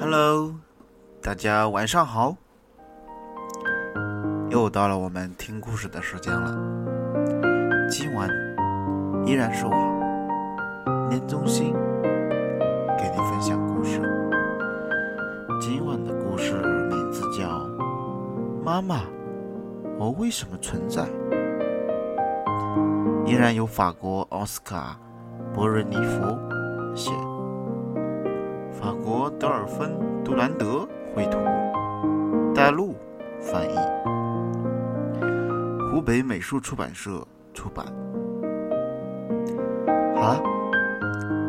Hello，大家晚上好，又到了我们听故事的时间了。今晚依然是我年中心给你分享故事。今晚的故事名字叫《妈妈，我为什么存在》，依然由法国奥斯卡·博瑞尼弗写。法国德尔芬·杜兰德绘图，戴璐翻译，湖北美术出版社出版。好了，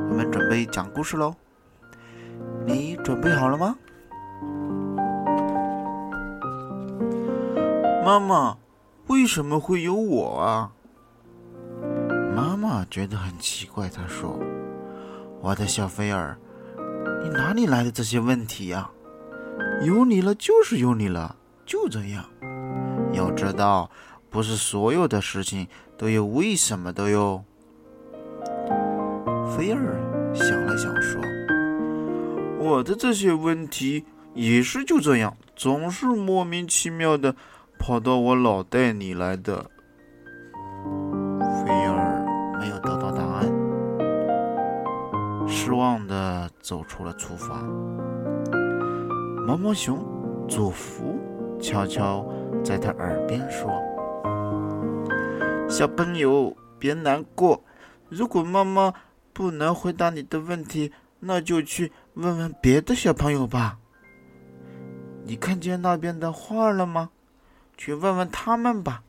我们准备讲故事喽。你准备好了吗？妈妈，为什么会有我啊？妈妈觉得很奇怪，她说：“我的小菲儿。”你哪里来的这些问题呀？有你了就是有你了，就这样。要知道，不是所有的事情都有为什么的哟。菲儿想了想说：“我的这些问题也是就这样，总是莫名其妙的跑到我脑袋里来的。”的。走出了厨房，毛毛熊佐夫悄悄在他耳边说：“小朋友，别难过。如果妈妈不能回答你的问题，那就去问问别的小朋友吧。你看见那边的画了吗？去问问他们吧。”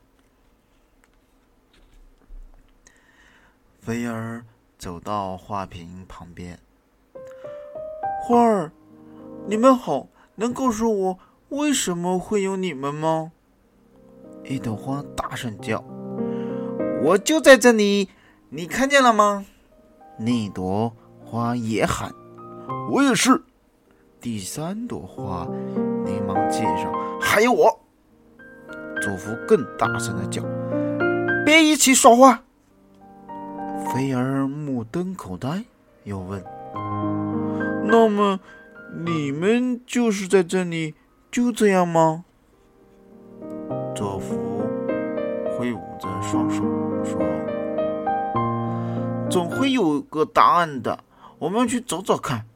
菲儿走到画屏旁边。花儿，你们好，能告诉我为什么会有你们吗？一朵花大声叫：“我就在这里，你看见了吗？”那朵花也喊：“我也是。”第三朵花连忙介绍：“还有我。”祖父更大声的叫：“别一起说话！”菲儿目瞪口呆，又问。那么，你们就是在这里就这样吗？佐夫挥舞着双手说：“总会有个答案的，我们去找找看。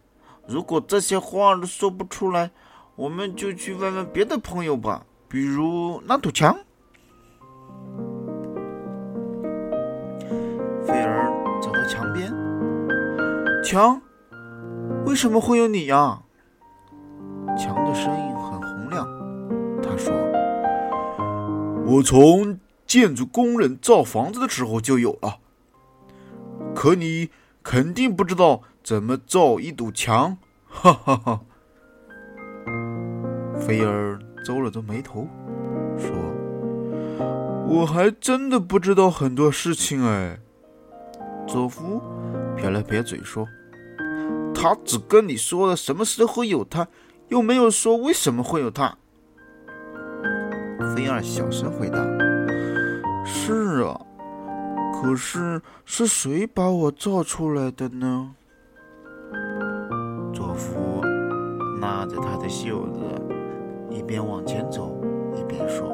如果这些话都说不出来，我们就去问问别的朋友吧，比如那堵墙。”菲儿走到墙边，墙。为什么会有你呀？强的声音很洪亮。他说：“我从建筑工人造房子的时候就有了。可你肯定不知道怎么造一堵墙。”哈哈哈。菲儿皱了皱眉头，说：“我还真的不知道很多事情哎。”佐夫撇了撇嘴说。他只跟你说了什么时候有他，又没有说为什么会有他。菲儿小声回答：“是啊，可是是谁把我造出来的呢？”佐夫拉着他的袖子，一边往前走，一边说：“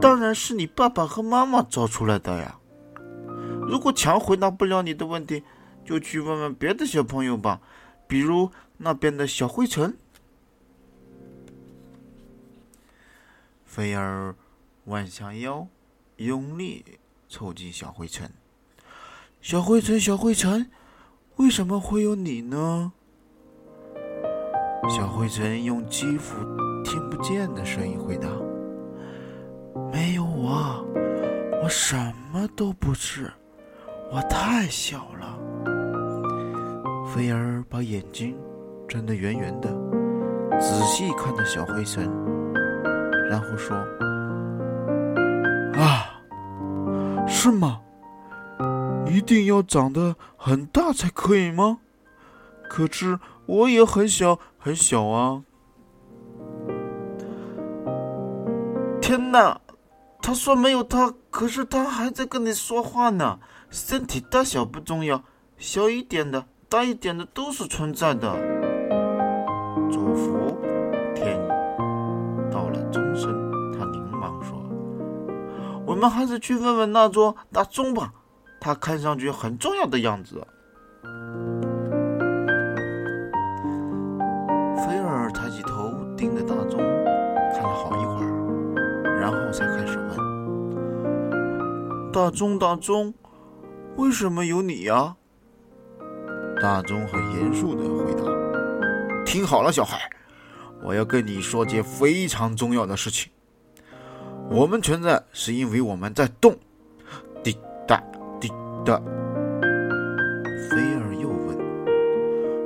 当然是你爸爸和妈妈造出来的呀。如果强回答不了你的问题。”就去问问别的小朋友吧，比如那边的小灰尘。菲儿弯下腰，用力凑近小灰尘。小灰尘，小灰尘，为什么会有你呢？小灰尘用几乎听不见的声音回答：“没有我，我什么都不是，我太小了。”菲儿把眼睛睁得圆圆的，仔细看着小灰尘，然后说：“啊，是吗？一定要长得很大才可以吗？可是我也很小很小啊！”天哪，他说没有他，可是他还在跟你说话呢。身体大小不重要，小一点的。大一点的都是存在的。祝福天到了钟声，他连忙说：“我们还是去问问那座大钟吧，它看上去很重要的样子。”菲尔抬起头盯着大钟，看了好一会儿，然后才开始问：“大钟，大钟，为什么有你呀、啊？”大钟很严肃地回答：“听好了，小孩，我要跟你说件非常重要的事情。我们存在是因为我们在动，滴答滴答。”菲尔又问：“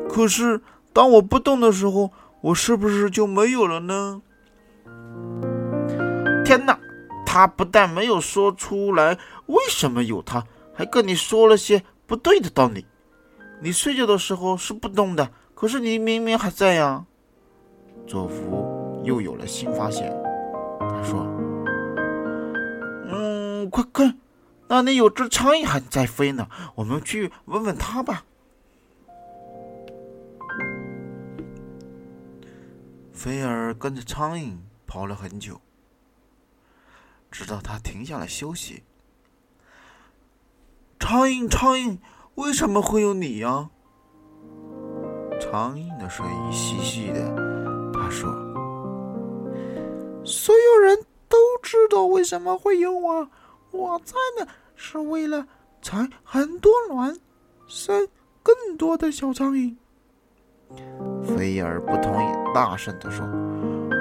可是当我不动的时候，我是不是就没有了呢？”天哪！他不但没有说出来为什么有他，还跟你说了些不对的道理。你睡觉的时候是不动的，可是你明明还在呀。佐夫又有了新发现，他说：“嗯，快看，那里有只苍蝇还在飞呢，我们去问问它吧。”菲尔跟着苍蝇跑了很久，直到它停下来休息。苍蝇，苍蝇。为什么会有你呀？苍蝇的声音细细的，他说：“所有人都知道为什么会有我，我在呢，是为了产很多卵，生更多的小苍蝇。”菲尔不同意，大声的说：“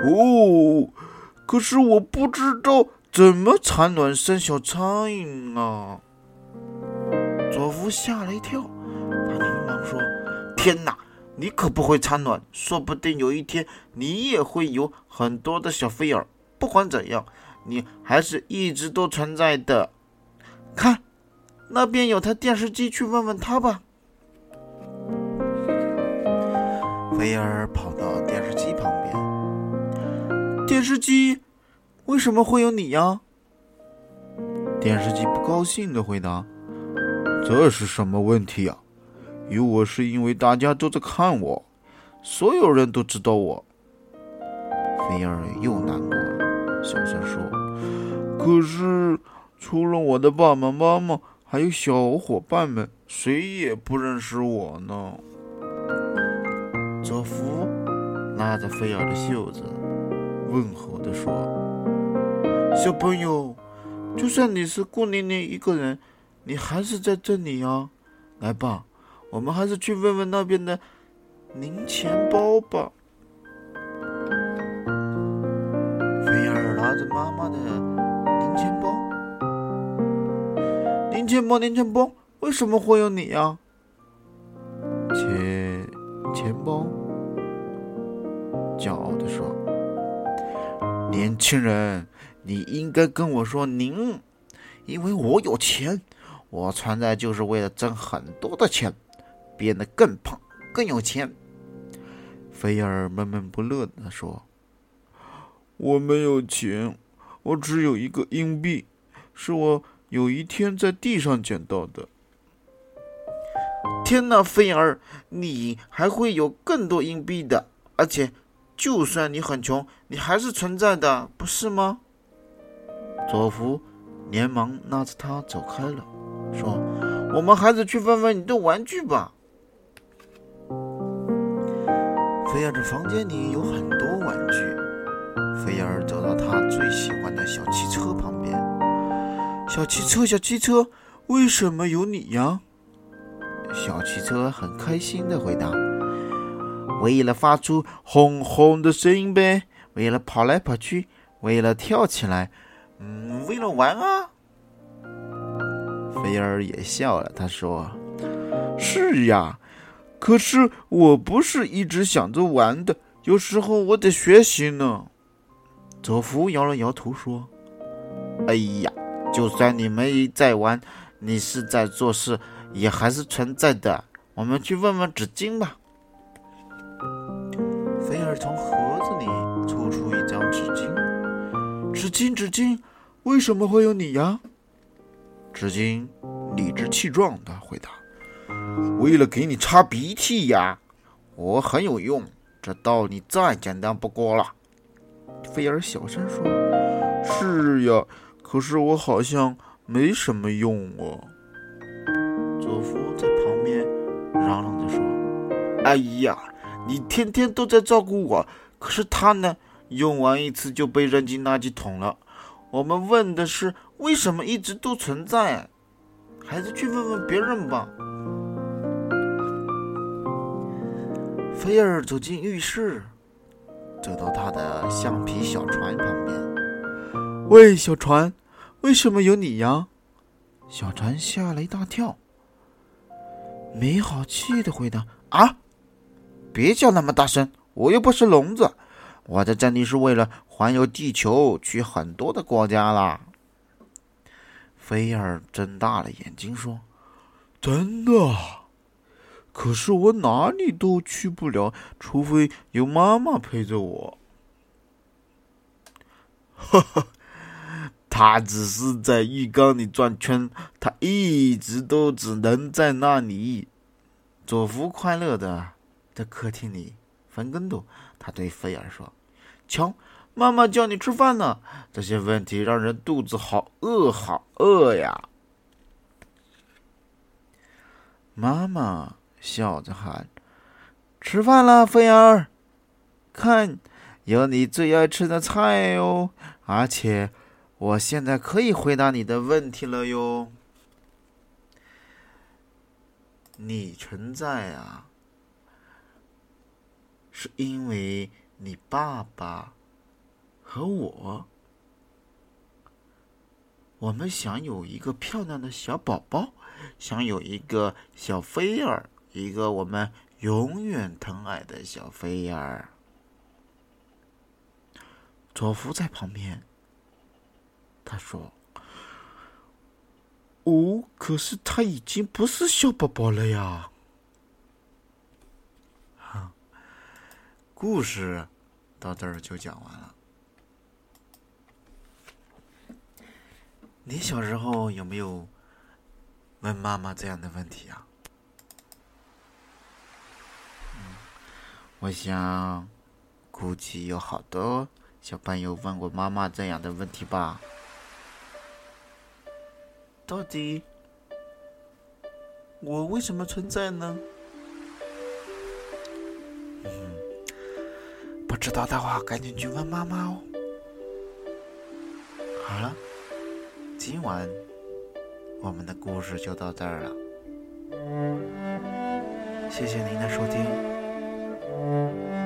哦，可是我不知道怎么产卵生小苍蝇啊！”佐夫吓了一跳，他连忙说：“天哪，你可不会产卵，说不定有一天你也会有很多的小菲儿。不管怎样，你还是一直都存在的。看，那边有台电视机，去问问他吧。”菲儿跑到电视机旁边，电视机，为什么会有你呀？电视机不高兴的回答。这是什么问题啊？有我是因为大家都在看我，所有人都知道我。菲儿又难过了，小声说：“可是除了我的爸爸妈妈，还有小伙伴们，谁也不认识我呢。”泽夫拉着菲儿的袖子，问候地说：“小朋友，就算你是孤零零一个人。”你还是在这里呀？来吧，我们还是去问问那边的零钱包吧。菲儿拿着妈妈的零钱包，零钱包，零钱包，为什么会有你呀？钱钱包，骄傲的说：“年轻人，你应该跟我说您，因为我有钱。”我存在就是为了挣很多的钱，变得更胖、更有钱。菲尔闷闷不乐地说：“我没有钱，我只有一个硬币，是我有一天在地上捡到的。”天哪，菲尔，你还会有更多硬币的，而且，就算你很穷，你还是存在的，不是吗？佐夫连忙拉着他走开了。说：“我们还是去问问你的玩具吧。”菲尔的房间里有很多玩具。菲尔走到他最喜欢的小汽车旁边。小汽车，小汽车，为什么有你呀？小汽车很开心的回答：“为了发出轰轰的声音呗，为了跑来跑去，为了跳起来，嗯，为了玩啊。”菲尔也笑了，他说：“是呀，可是我不是一直想着玩的，有时候我得学习呢。”佐夫摇了摇头说：“哎呀，就算你没在玩，你是在做事，也还是存在的。我们去问问纸巾吧。”菲尔从盒子里抽出一张纸巾，纸巾，纸巾，为什么会有你呀？纸巾理直气壮地回答：“为了给你擦鼻涕呀，我很有用，这道理再简单不过了。”菲尔小声说：“是呀，可是我好像没什么用哦。佐夫在旁边嚷嚷着说：“哎呀，你天天都在照顾我，可是他呢，用完一次就被扔进垃圾桶了。我们问的是为什么一直都存在，还是去问问别人吧。”菲尔走进浴室，走到他的橡皮小船旁边。喂，小船，为什么有你呀？小船吓了一大跳，没好气的回答：“啊，别叫那么大声，我又不是聋子。我在这里是为了环游地球，去很多的国家啦。”菲尔睁大了眼睛说：“真的？可是我哪里都去不了，除非有妈妈陪着我。”哈哈。他只是在浴缸里转圈，他一直都只能在那里。佐夫快乐的在客厅里翻跟斗。他对菲尔说：“瞧，妈妈叫你吃饭呢。这些问题让人肚子好饿，好饿呀。”妈妈笑着喊：“吃饭了，菲儿，看，有你最爱吃的菜哦，而且。”我现在可以回答你的问题了哟。你存在啊，是因为你爸爸和我，我们想有一个漂亮的小宝宝，想有一个小菲儿，一个我们永远疼爱的小菲儿。佐夫在旁边。他说：“哦，可是他已经不是小宝宝了呀。”，故事到这儿就讲完了。你小时候有没有问妈妈这样的问题啊？嗯我想估计有好多小朋友问过妈妈这样的问题吧。到底我为什么存在呢？嗯，不知道的话，赶紧去问妈妈哦。好了，今晚我们的故事就到这儿了。谢谢您的收听。